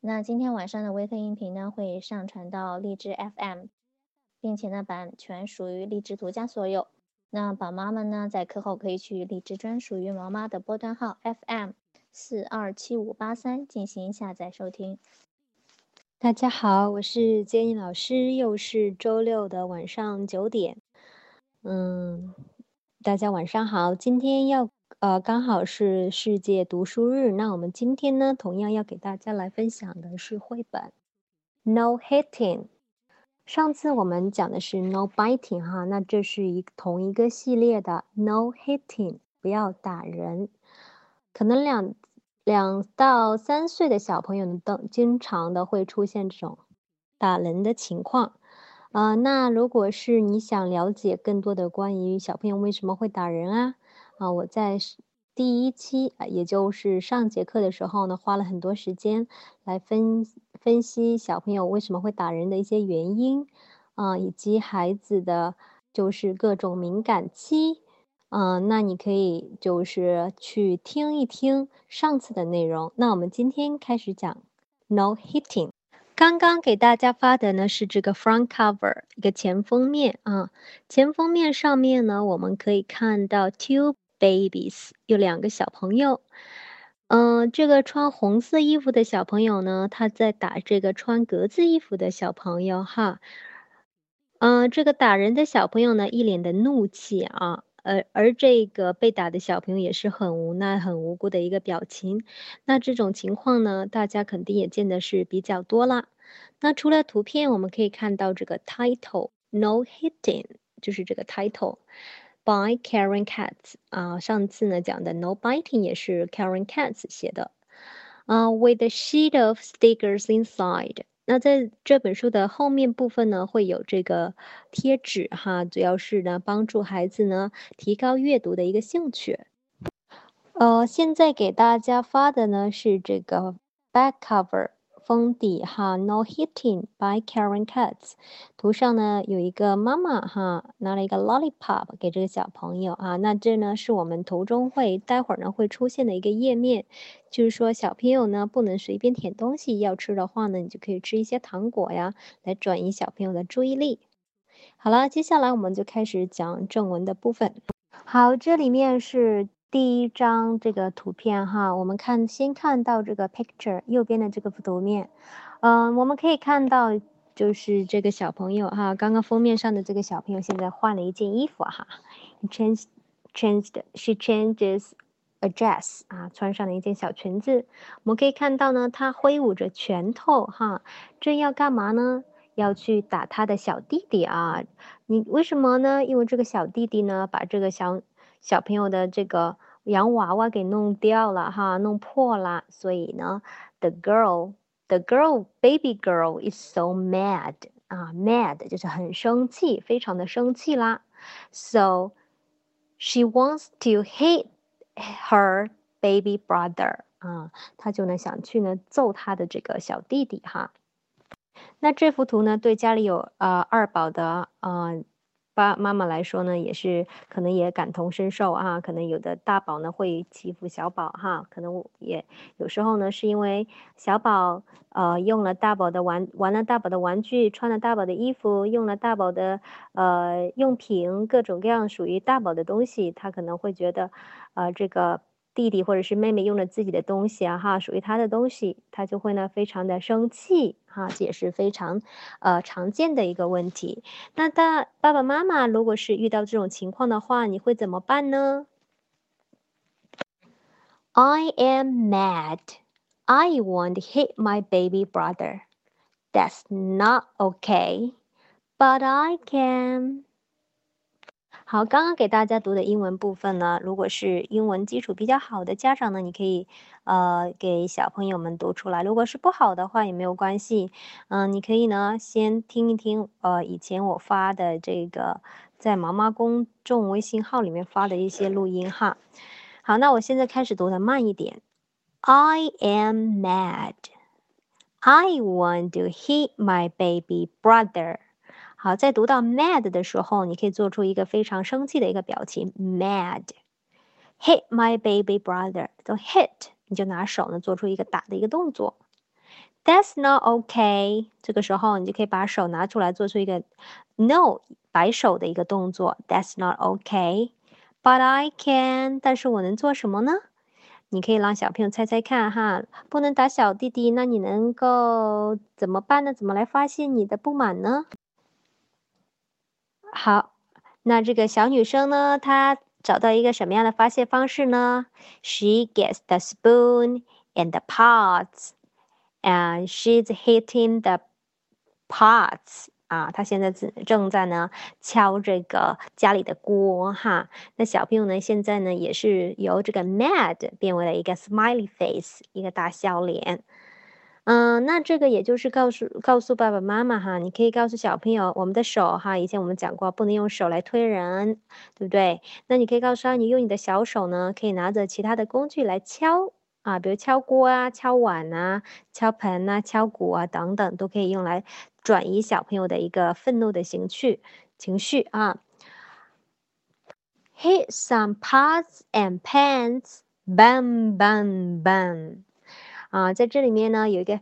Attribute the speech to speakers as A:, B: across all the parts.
A: 那今天晚上的微课音频呢，会上传到荔枝 FM，并且呢，版权属于荔枝独家所有。那宝妈们呢，在课后可以去荔枝专属于毛妈的波段号 FM 四二七五八三进行下载收听。
B: 大家好，我是建议老师，又是周六的晚上九点。嗯，大家晚上好，今天要呃刚好是世界读书日，那我们今天呢，同样要给大家来分享的是绘本《No Hitting》。上次我们讲的是 No Biting 哈，那这是一同一个系列的 No Hitting，不要打人。可能两两到三岁的小朋友呢都经常的会出现这种打人的情况。啊，那如果是你想了解更多的关于小朋友为什么会打人啊，啊，我在第一期啊，也就是上节课的时候呢，花了很多时间来分。分析小朋友为什么会打人的一些原因，啊，以及孩子的就是各种敏感期，嗯，那你可以就是去听一听上次的内容。那我们今天开始讲 no hitting。刚刚给大家发的呢是这个 front cover 一个前封面啊，前封面上面呢我们可以看到 two babies 有两个小朋友。嗯，这个穿红色衣服的小朋友呢，他在打这个穿格子衣服的小朋友哈。嗯，这个打人的小朋友呢，一脸的怒气啊，而而这个被打的小朋友也是很无奈、很无辜的一个表情。那这种情况呢，大家肯定也见的是比较多啦。那除了图片，我们可以看到这个 title “No Hitting”，就是这个 title。By Karen Katz 啊，上次呢讲的 No Biting 也是 Karen Katz 写的啊，With a sheet of stickers inside。那在这本书的后面部分呢，会有这个贴纸哈，主要是呢帮助孩子呢提高阅读的一个兴趣。呃，现在给大家发的呢是这个 back cover。封底哈，No Hitting by Karen Katz。图上呢有一个妈妈哈，拿了一个 lollipop 给这个小朋友啊。那这呢是我们图中会待会儿呢会出现的一个页面，就是说小朋友呢不能随便舔东西，要吃的话呢你就可以吃一些糖果呀，来转移小朋友的注意力。好了，接下来我们就开始讲正文的部分。好，这里面是。第一张这个图片哈，我们看先看到这个 picture 右边的这个图面，嗯，我们可以看到就是这个小朋友哈，刚刚封面上的这个小朋友现在换了一件衣服哈，changed changed she changes a dress 啊，穿上了一件小裙子。我们可以看到呢，他挥舞着拳头哈，这要干嘛呢？要去打他的小弟弟啊？你为什么呢？因为这个小弟弟呢，把这个小小朋友的这个洋娃娃给弄掉了哈，弄破了，所以呢，the girl，the girl，baby girl is so mad 啊，mad 就是很生气，非常的生气啦。So she wants to hit her baby brother 啊，她就呢想去呢揍她的这个小弟弟哈。那这幅图呢，对家里有呃二宝的呃。爸妈妈来说呢，也是可能也感同身受啊。可能有的大宝呢会欺负小宝哈，可能也有时候呢是因为小宝呃用了大宝的玩玩了大宝的玩具，穿了大宝的衣服，用了大宝的呃用品，各种各样属于大宝的东西，他可能会觉得呃这个。弟弟或者是妹妹用了自己的东西啊，哈，属于他的东西，他就会呢非常的生气，哈，这也是非常，呃常见的一个问题。那大爸爸妈妈如果是遇到这种情况的话，你会怎么办呢？I am mad. I want hit my baby brother. That's not okay, but I can. 好，刚刚给大家读的英文部分呢，如果是英文基础比较好的家长呢，你可以呃给小朋友们读出来；如果是不好的话也没有关系，嗯，你可以呢先听一听呃以前我发的这个在毛毛公众微信号里面发的一些录音哈。好，那我现在开始读的慢一点。I am mad. I want to hit my baby brother. 好，在读到 mad 的时候，你可以做出一个非常生气的一个表情，mad，hit my baby brother，都 hit，你就拿手呢做出一个打的一个动作 That's not okay。这个时候你就可以把手拿出来，做出一个 no 摆手的一个动作。That's not okay。But I can。但是我能做什么呢？你可以让小朋友猜猜看哈。不能打小弟弟，那你能够怎么办呢？怎么来发泄你的不满呢？好，那这个小女生呢，她找到一个什么样的发泄方式呢？She gets the spoon and the pots, and she's hitting the pots. 啊，她现在正正在呢敲这个家里的锅哈。那小朋友呢，现在呢也是由这个 mad 变为了一个 smiley face，一个大笑脸。嗯，那这个也就是告诉告诉爸爸妈妈哈，你可以告诉小朋友，我们的手哈，以前我们讲过，不能用手来推人，对不对？那你可以告诉他，你用你的小手呢，可以拿着其他的工具来敲啊，比如敲锅啊、敲碗啊、敲盆啊、敲鼓啊等等，都可以用来转移小朋友的一个愤怒的情绪情绪啊。Hit some pots and pans, bang bang bang. 啊，在这里面呢有一个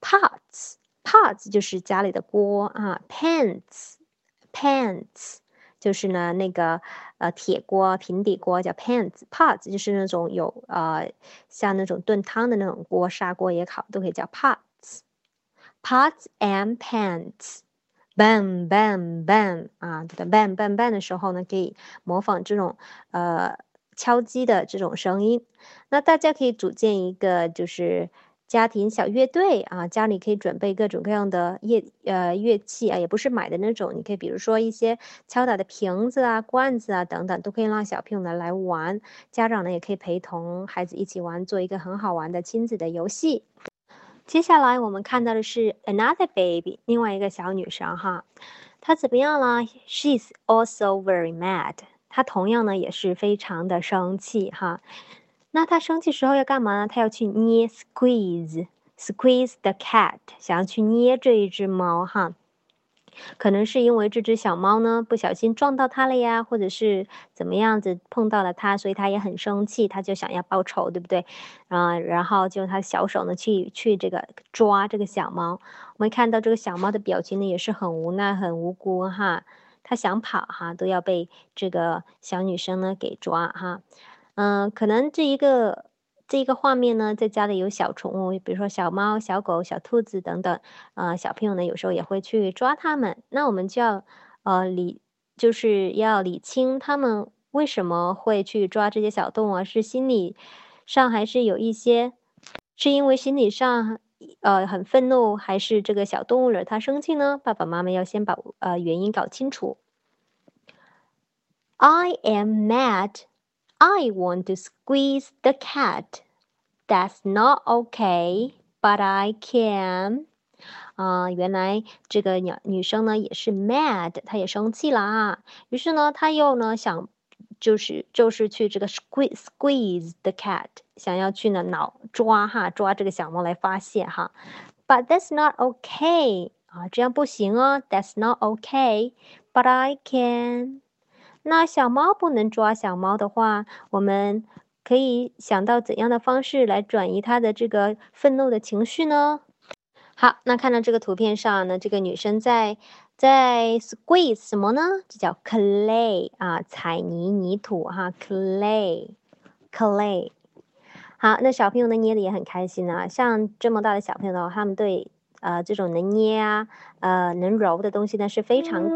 B: pots，pots 就是家里的锅啊，pans，pans 就是呢那个呃铁锅平底锅叫 pans，pots 就是那种有呃像那种炖汤的那种锅，砂锅也好，都可以叫 pots，pots and pans，bang bang bang 啊，对的，bang bang bang 的时候呢，可以模仿这种呃。敲击的这种声音，那大家可以组建一个就是家庭小乐队啊，家里可以准备各种各样的乐呃乐器啊，也不是买的那种，你可以比如说一些敲打的瓶子啊、罐子啊等等，都可以让小朋友呢来玩，家长呢也可以陪同孩子一起玩，做一个很好玩的亲子的游戏。接下来我们看到的是 another baby，另外一个小女生哈，她怎么样了？She's also very mad。他同样呢也是非常的生气哈，那他生气时候要干嘛呢？他要去捏 squeeze squeeze the cat，想要去捏这一只猫哈，可能是因为这只小猫呢不小心撞到它了呀，或者是怎么样子碰到了它，所以他也很生气，他就想要报仇，对不对？啊，然后就他小手呢去去这个抓这个小猫，我们看到这个小猫的表情呢也是很无奈很无辜哈。他想跑哈，都要被这个小女生呢给抓哈。嗯，可能这一个这一个画面呢，在家里有小宠物，比如说小猫、小狗、小兔子等等。呃，小朋友呢有时候也会去抓它们。那我们就要呃理，就是要理清他们为什么会去抓这些小动物，是心理上还是有一些，是因为心理上。呃，很愤怒，还是这个小动物惹他生气呢？爸爸妈妈要先把呃原因搞清楚。I am mad. I want to squeeze the cat. That's not okay, but I can. 啊，原来这个女女生呢也是 mad，她也生气了啊。于是呢，她又呢想。就是就是去这个 squeeze squeeze the cat，想要去呢挠抓哈抓这个小猫来发泄哈，but that's not okay 啊，这样不行哦，that's not okay，but I can。那小猫不能抓小猫的话，我们可以想到怎样的方式来转移它的这个愤怒的情绪呢？好，那看到这个图片上呢，这个女生在。在 squeeze 什么呢？这叫 clay 啊，彩泥泥土哈，clay，clay。好，那小朋友呢捏的也很开心啊。像这么大的小朋友的话，他们对呃这种能捏啊、呃能揉的东西呢是非常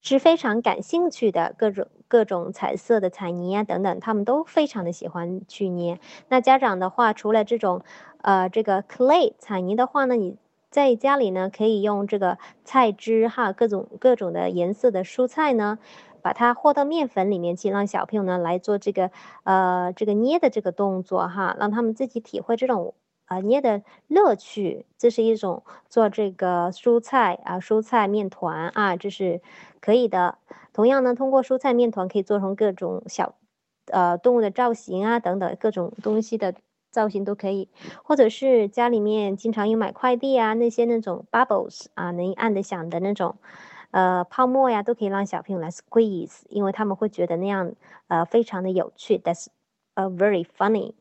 B: 是非常感兴趣的。各种各种彩色的彩泥啊等等，他们都非常的喜欢去捏。那家长的话，除了这种呃这个 clay 彩泥的话呢，你。在家里呢，可以用这个菜汁哈，各种各种的颜色的蔬菜呢，把它和到面粉里面去，让小朋友呢来做这个呃这个捏的这个动作哈，让他们自己体会这种啊捏的乐趣。这是一种做这个蔬菜啊蔬菜面团啊，这是可以的。同样呢，通过蔬菜面团可以做成各种小呃动物的造型啊等等各种东西的。造型都可以，或者是家里面经常有买快递啊，那些那种 bubbles 啊，能按的响的那种，呃，泡沫呀，都可以让小朋友来 squeeze，因为他们会觉得那样呃非常的有趣，that's a very funny。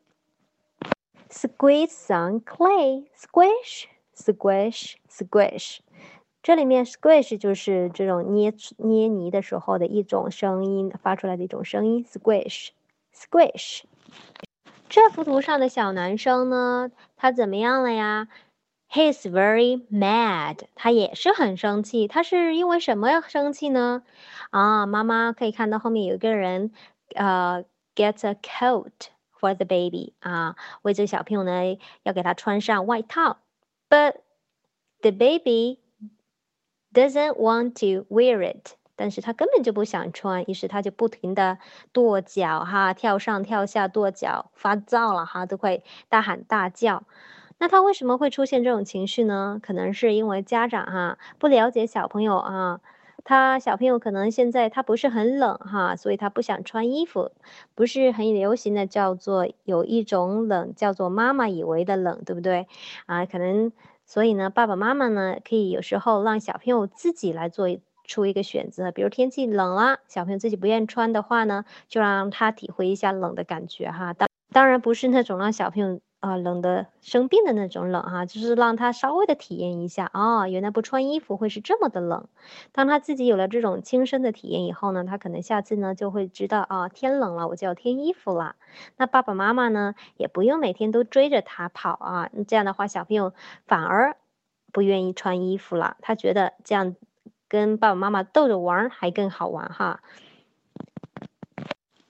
B: Squeeze some clay, squish, squish，squish。这里面 squish 就是这种捏捏泥的时候的一种声音发出来的一种声音，squish，squish。这幅图上的小男生呢，他怎么样了呀？He's very mad，他也是很生气。他是因为什么生气呢？啊，妈妈可以看到后面有一个人，呃，get a coat for the baby，啊，为这个小朋友呢要给他穿上外套，but the baby。doesn't want to wear it，但是他根本就不想穿，于是他就不停的跺脚哈，跳上跳下跺脚，发躁了哈，都会大喊大叫。那他为什么会出现这种情绪呢？可能是因为家长哈不了解小朋友啊，他小朋友可能现在他不是很冷哈，所以他不想穿衣服，不是很流行的叫做有一种冷叫做妈妈以为的冷，对不对啊？可能。所以呢，爸爸妈妈呢，可以有时候让小朋友自己来做出一个选择。比如天气冷了，小朋友自己不愿意穿的话呢，就让他体会一下冷的感觉哈。当当然不是那种让小朋友。啊，冷的生病的那种冷哈，就是让他稍微的体验一下啊，原来不穿衣服会是这么的冷。当他自己有了这种亲身的体验以后呢，他可能下次呢就会知道啊，天冷了我就要添衣服了。那爸爸妈妈呢也不用每天都追着他跑啊，这样的话小朋友反而不愿意穿衣服了，他觉得这样跟爸爸妈妈逗着玩还更好玩哈。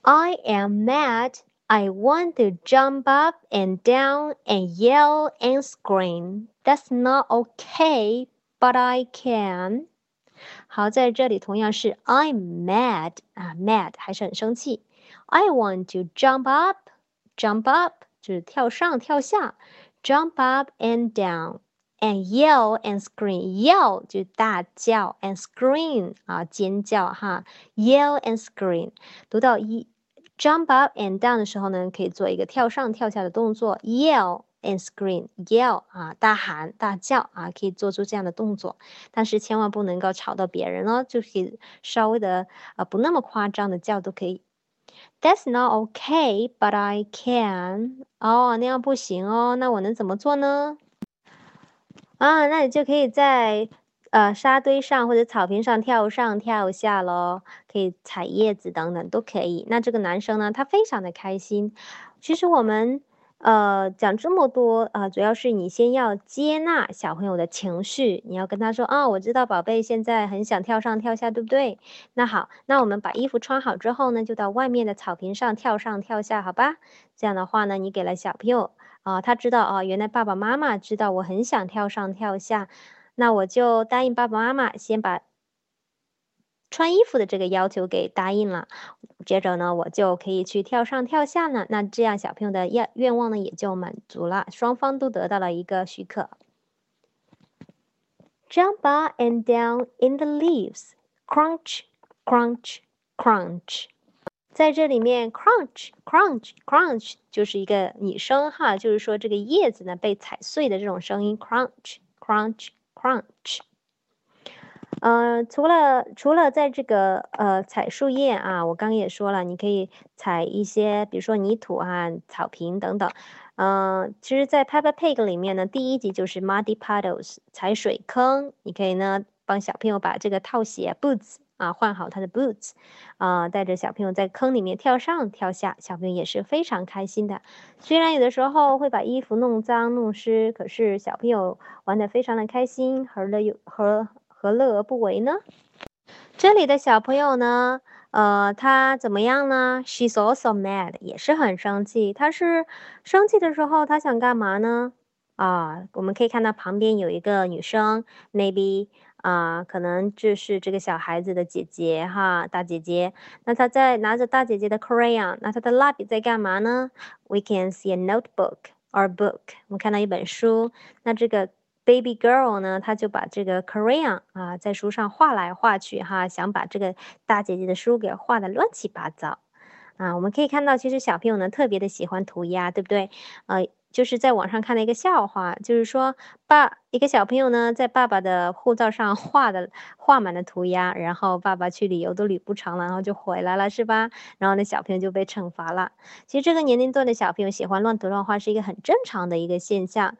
B: I am mad. I want to jump up and down and yell and scream. That's not okay, but I can. 好，在这里同样是 I'm mad 啊，mad 还是很生气。I want to jump up, jump up 就是跳上跳下，jump up and down and yell and scream. Yell 就大叫，and scream 啊尖叫哈，yell and scream 读到一。Jump up and down 的时候呢，可以做一个跳上跳下的动作。Yell and scream，yell 啊，大喊大叫啊，可以做出这样的动作。但是千万不能够吵到别人哦，就是稍微的啊，不那么夸张的叫都可以。That's not okay, but I can。哦，那样不行哦，那我能怎么做呢？啊，那你就可以在。呃，沙堆上或者草坪上跳上跳下喽，可以采叶子等等都可以。那这个男生呢，他非常的开心。其实我们呃讲这么多啊，主要是你先要接纳小朋友的情绪，你要跟他说啊，我知道宝贝现在很想跳上跳下，对不对？那好，那我们把衣服穿好之后呢，就到外面的草坪上跳上跳下，好吧？这样的话呢，你给了小朋友啊，他知道啊，原来爸爸妈妈知道我很想跳上跳下。那我就答应爸爸妈妈，先把穿衣服的这个要求给答应了。接着呢，我就可以去跳上跳下呢。那这样小朋友的愿愿望呢也就满足了，双方都得到了一个许可。Jump up and down in the leaves, crunch, crunch, crunch。在这里面，crunch, crunch, crunch 就是一个拟声哈，就是说这个叶子呢被踩碎的这种声音，crunch, crunch。Crunch，呃，除了除了在这个呃采树叶啊，我刚刚也说了，你可以采一些，比如说泥土啊、草坪等等。嗯，其实，在 Peppa Pig 里面呢，第一集就是 Muddy Puddles 踩水坑，你可以呢帮小朋友把这个套鞋 Boots。啊，换好他的 boots，啊，带着小朋友在坑里面跳上跳下，小朋友也是非常开心的。虽然有的时候会把衣服弄脏弄湿，可是小朋友玩的非常的开心，和乐有和何乐而不为呢？这里的小朋友呢，呃，他怎么样呢？She's also mad，也是很生气。他是生气的时候，他想干嘛呢？啊，我们可以看到旁边有一个女生，maybe。啊，可能就是这个小孩子的姐姐哈，大姐姐。那她在拿着大姐姐的 crayon，那她的蜡笔在干嘛呢？We can see a notebook or book。我们看到一本书。那这个 baby girl 呢，她就把这个 crayon 啊，在书上画来画去哈，想把这个大姐姐的书给画的乱七八糟。啊，我们可以看到，其实小朋友呢特别的喜欢涂鸦，对不对？呃。就是在网上看了一个笑话，就是说爸一个小朋友呢，在爸爸的护照上画的画满了涂鸦，然后爸爸去旅游都旅不长了，然后就回来了，是吧？然后那小朋友就被惩罚了。其实这个年龄段的小朋友喜欢乱涂乱画是一个很正常的一个现象。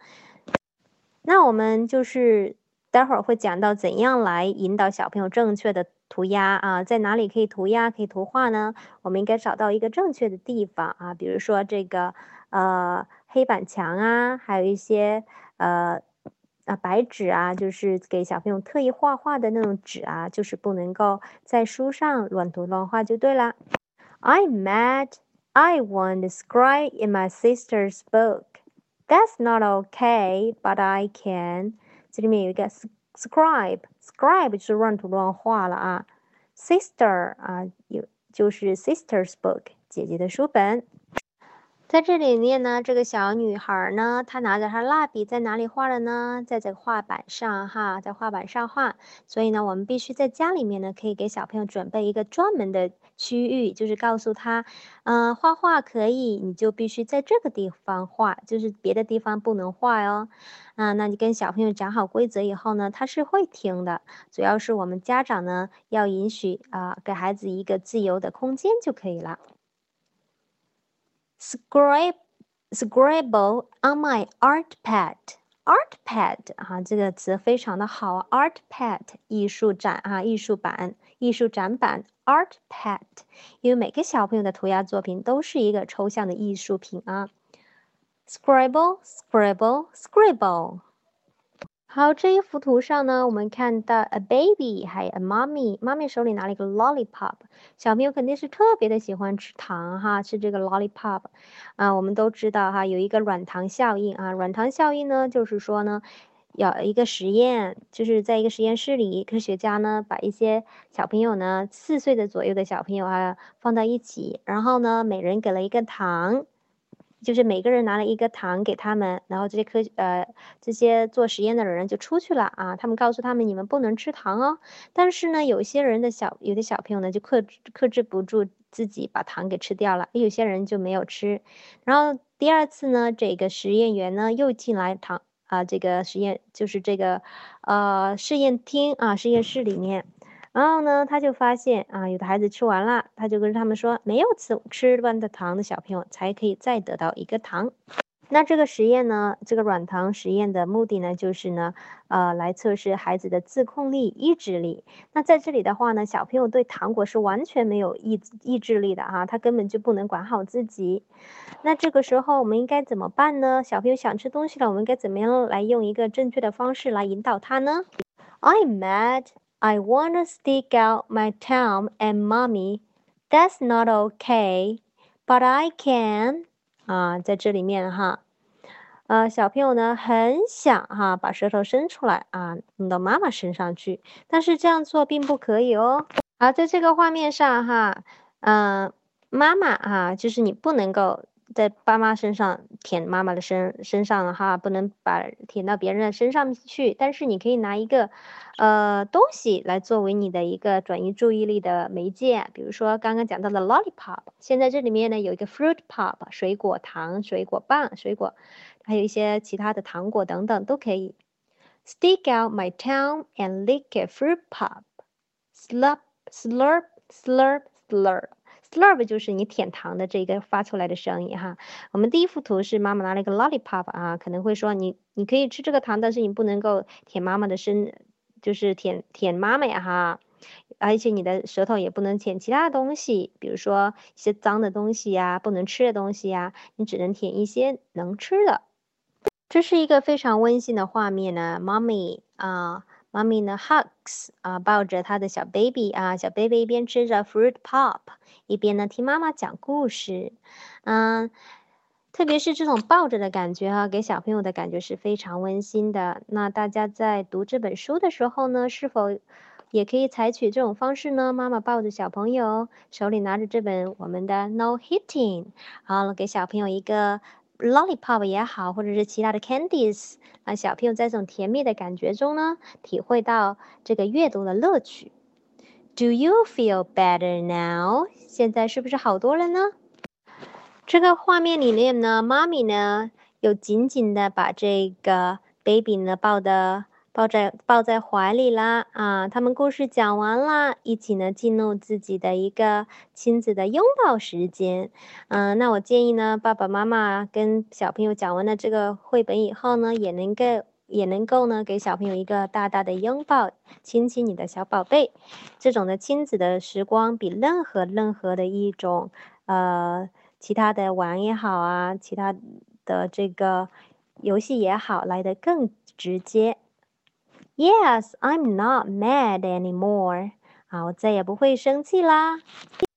B: 那我们就是待会儿会讲到怎样来引导小朋友正确的涂鸦啊，在哪里可以涂鸦可以图画呢？我们应该找到一个正确的地方啊，比如说这个呃黑板墙啊，还有一些呃啊白纸啊，就是给小朋友特意画画的那种纸啊，就是不能够在书上乱涂乱画就对了。I'm mad. I want to scribe in my sister's book. That's not okay, but I can. 这里面有一个 scribe，scribe 就是乱涂乱画了啊。Sister 啊，有就是 sister's book，姐姐的书本。 在这里面呢，这个小女孩呢，她拿着她蜡笔在哪里画了呢？在这个画板上哈，在画板上画。所以呢，我们必须在家里面呢，可以给小朋友准备一个专门的区域，就是告诉他，嗯，画画可以，你就必须在这个地方画，就是别的地方不能画哟。啊，那你跟小朋友讲好规则以后呢，他是会听的。主要是我们家长呢，要允许啊，给孩子一个自由的空间就可以了。Scribe, scribble on my art pad. Art pad 啊，这个词非常的好。Art pad 艺术展啊，艺术板、艺术展板。Art pad，因为每个小朋友的涂鸦作品都是一个抽象的艺术品啊。Scribble, scribble, scribble。 好，这一幅图上呢，我们看到 a baby，还有 a mommy，妈咪手里拿了一个 lollipop，小朋友肯定是特别的喜欢吃糖哈，吃这个 lollipop，啊，我们都知道哈，有一个软糖效应啊，软糖效应呢，就是说呢，有一个实验，就是在一个实验室里，科学家呢，把一些小朋友呢，四岁的左右的小朋友啊，放到一起，然后呢，每人给了一个糖。就是每个人拿了一个糖给他们，然后这些科呃这些做实验的人就出去了啊。他们告诉他们，你们不能吃糖哦。但是呢，有些人的小有的小朋友呢就克制克制不住自己把糖给吃掉了，有些人就没有吃。然后第二次呢，这个实验员呢又进来糖啊，这个实验就是这个呃试验厅啊实验室里面。然后呢，他就发现啊，有的孩子吃完了，他就跟他们说，没有吃吃完的糖的小朋友才可以再得到一个糖。那这个实验呢，这个软糖实验的目的呢，就是呢，呃，来测试孩子的自控力、意志力。那在这里的话呢，小朋友对糖果是完全没有意意志力的哈，他根本就不能管好自己。那这个时候我们应该怎么办呢？小朋友想吃东西了，我们该怎么样来用一个正确的方式来引导他呢？I'm mad. I want to stick out my tongue and mommy. That's not okay, but I can. 啊，在这里面哈，呃，小朋友呢很想哈把舌头伸出来啊，弄到妈妈身上去，但是这样做并不可以哦。好，在这个画面上哈，嗯，妈妈哈，就是你不能够。在爸妈身上舔妈妈的身身上哈，不能把舔到别人的身上去。但是你可以拿一个，呃，东西来作为你的一个转移注意力的媒介，比如说刚刚讲到的 lollipop。现在这里面呢有一个 fruit pop，水果糖、水果棒、水果，还有一些其他的糖果等等都可以。Stick out my tongue and lick a fruit pop. Slurp, slurp, slurp, slurp. Slurp 就是你舔糖的这个发出来的声音哈。我们第一幅图是妈妈拿了一个 lollipop 啊，可能会说你你可以吃这个糖，但是你不能够舔妈妈的身，就是舔舔妈妈呀哈。而且你的舌头也不能舔其他的东西，比如说一些脏的东西呀，不能吃的东西呀，你只能舔一些能吃的。这是一个非常温馨的画面呢，mommy 啊。妈咪呢，hugs 啊，抱着他的小 baby 啊，小 baby 一边吃着 fruit pop，一边呢听妈妈讲故事。嗯，特别是这种抱着的感觉哈，给小朋友的感觉是非常温馨的。那大家在读这本书的时候呢，是否也可以采取这种方式呢？妈妈抱着小朋友，手里拿着这本我们的 No Hitting，好了，给小朋友一个。Lollipop 也好，或者是其他的 candies，让，小朋友在这种甜蜜的感觉中呢，体会到这个阅读的乐趣。Do you feel better now？现在是不是好多了呢？这个画面里面呢，妈咪呢又紧紧的把这个 baby 呢抱的。抱在抱在怀里啦啊！他们故事讲完啦，一起呢进入自己的一个亲子的拥抱时间。嗯，那我建议呢，爸爸妈妈跟小朋友讲完了这个绘本以后呢，也能够也能够呢给小朋友一个大大的拥抱，亲亲你的小宝贝。这种的亲子的时光，比任何任何的一种呃其他的玩也好啊，其他的这个游戏也好，来的更直接。Yes, I'm not mad anymore. 啊，我再也不会生气啦。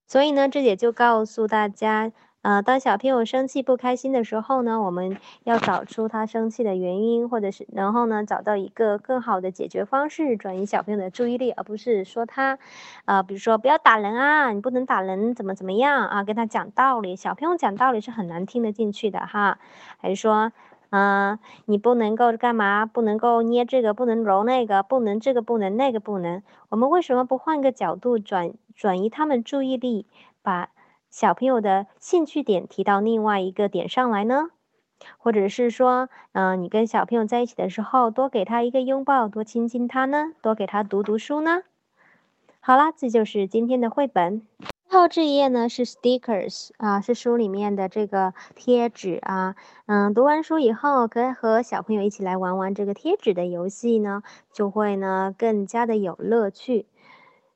B: 所以呢，这也就告诉大家，呃，当小朋友生气不开心的时候呢，我们要找出他生气的原因，或者是然后呢，找到一个更好的解决方式，转移小朋友的注意力，而不是说他，呃，比如说不要打人啊，你不能打人，怎么怎么样啊，跟他讲道理。小朋友讲道理是很难听得进去的哈，还是说？嗯，你不能够干嘛？不能够捏这个，不能揉那个，不能这个，不能那个，不能。我们为什么不换个角度转转移他们注意力，把小朋友的兴趣点提到另外一个点上来呢？或者是说，嗯，你跟小朋友在一起的时候，多给他一个拥抱，多亲亲他呢？多给他读读书呢？好啦，这就是今天的绘本。这一页呢是 stickers 啊，是书里面的这个贴纸啊。嗯，读完书以后，可以和小朋友一起来玩玩这个贴纸的游戏呢，就会呢更加的有乐趣。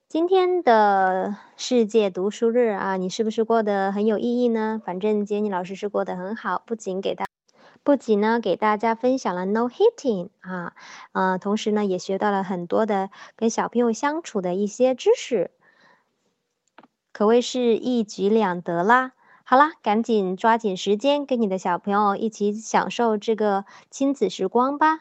B: 今天的世界读书日啊，你是不是过得很有意义呢？反正杰尼老师是过得很好，不仅给大，不仅呢给大家分享了 no hitting 啊，呃，同时呢也学到了很多的跟小朋友相处的一些知识。可谓是一举两得啦！好啦，赶紧抓紧时间，跟你的小朋友一起享受这个亲子时光吧。